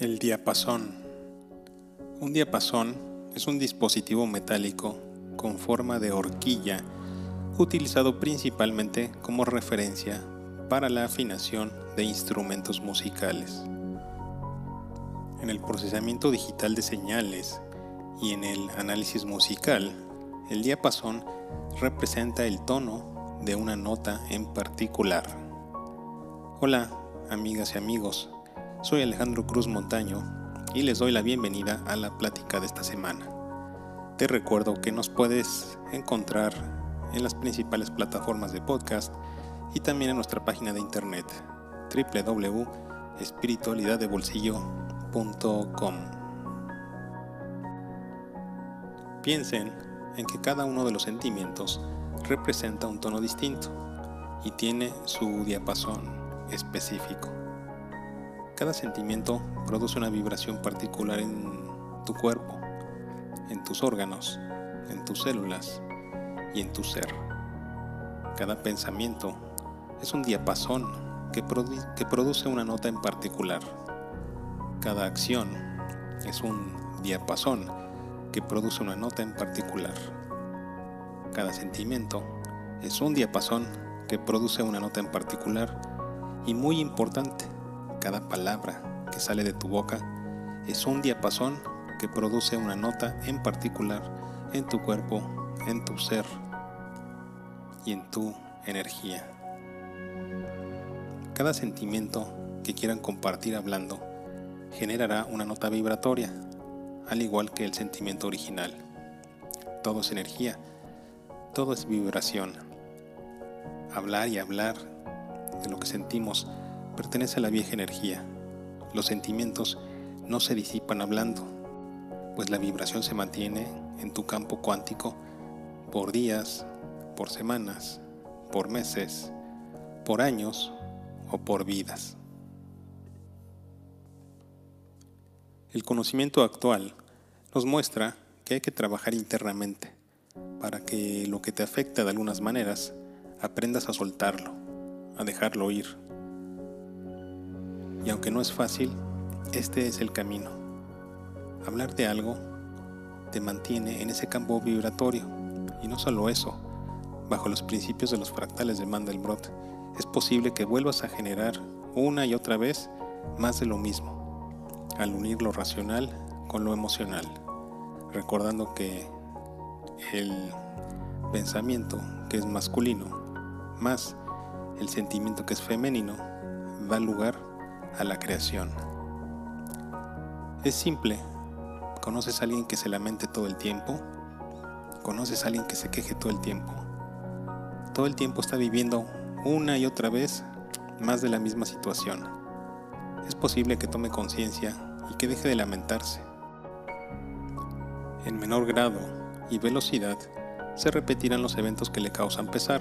El diapasón. Un diapasón es un dispositivo metálico con forma de horquilla utilizado principalmente como referencia para la afinación de instrumentos musicales. En el procesamiento digital de señales y en el análisis musical, el diapasón representa el tono de una nota en particular. Hola, amigas y amigos soy Alejandro Cruz Montaño y les doy la bienvenida a la plática de esta semana. Te recuerdo que nos puedes encontrar en las principales plataformas de podcast y también en nuestra página de internet www.espiritualidaddebolsillo.com. Piensen en que cada uno de los sentimientos representa un tono distinto y tiene su diapasón específico. Cada sentimiento produce una vibración particular en tu cuerpo, en tus órganos, en tus células y en tu ser. Cada pensamiento es un diapasón que, que produce una nota en particular. Cada acción es un diapasón que produce una nota en particular. Cada sentimiento es un diapasón que produce una nota en particular y muy importante, cada palabra que sale de tu boca es un diapasón que produce una nota en particular en tu cuerpo, en tu ser y en tu energía. Cada sentimiento que quieran compartir hablando generará una nota vibratoria, al igual que el sentimiento original. Todo es energía, todo es vibración. Hablar y hablar de lo que sentimos pertenece a la vieja energía. Los sentimientos no se disipan hablando, pues la vibración se mantiene en tu campo cuántico por días, por semanas, por meses, por años o por vidas. El conocimiento actual nos muestra que hay que trabajar internamente para que lo que te afecta de algunas maneras aprendas a soltarlo, a dejarlo ir y aunque no es fácil, este es el camino. Hablar de algo te mantiene en ese campo vibratorio. Y no solo eso, bajo los principios de los fractales de Mandelbrot, es posible que vuelvas a generar una y otra vez más de lo mismo, al unir lo racional con lo emocional, recordando que el pensamiento que es masculino más el sentimiento que es femenino da lugar a la creación. Es simple. ¿Conoces a alguien que se lamente todo el tiempo? ¿Conoces a alguien que se queje todo el tiempo? Todo el tiempo está viviendo una y otra vez más de la misma situación. Es posible que tome conciencia y que deje de lamentarse. En menor grado y velocidad se repetirán los eventos que le causan pesar.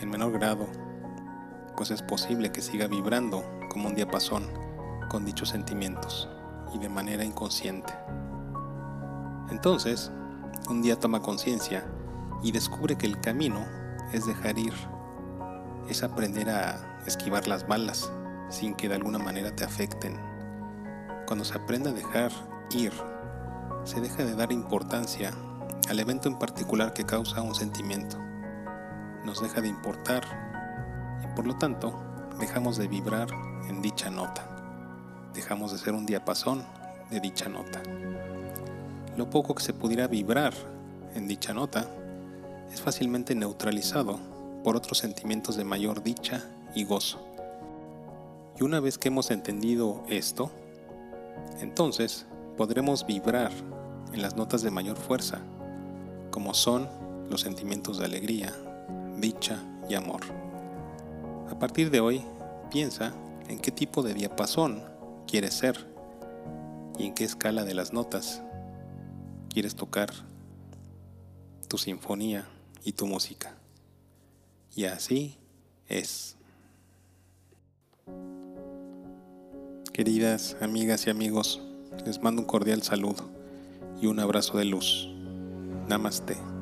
En menor grado pues es posible que siga vibrando como un diapasón con dichos sentimientos y de manera inconsciente. Entonces, un día toma conciencia y descubre que el camino es dejar ir, es aprender a esquivar las balas sin que de alguna manera te afecten. Cuando se aprende a dejar ir, se deja de dar importancia al evento en particular que causa un sentimiento. Nos deja de importar por lo tanto, dejamos de vibrar en dicha nota. Dejamos de ser un diapasón de dicha nota. Lo poco que se pudiera vibrar en dicha nota es fácilmente neutralizado por otros sentimientos de mayor dicha y gozo. Y una vez que hemos entendido esto, entonces podremos vibrar en las notas de mayor fuerza, como son los sentimientos de alegría, dicha y amor. A partir de hoy, piensa en qué tipo de diapasón quieres ser y en qué escala de las notas quieres tocar tu sinfonía y tu música. Y así es. Queridas amigas y amigos, les mando un cordial saludo y un abrazo de luz. Namaste.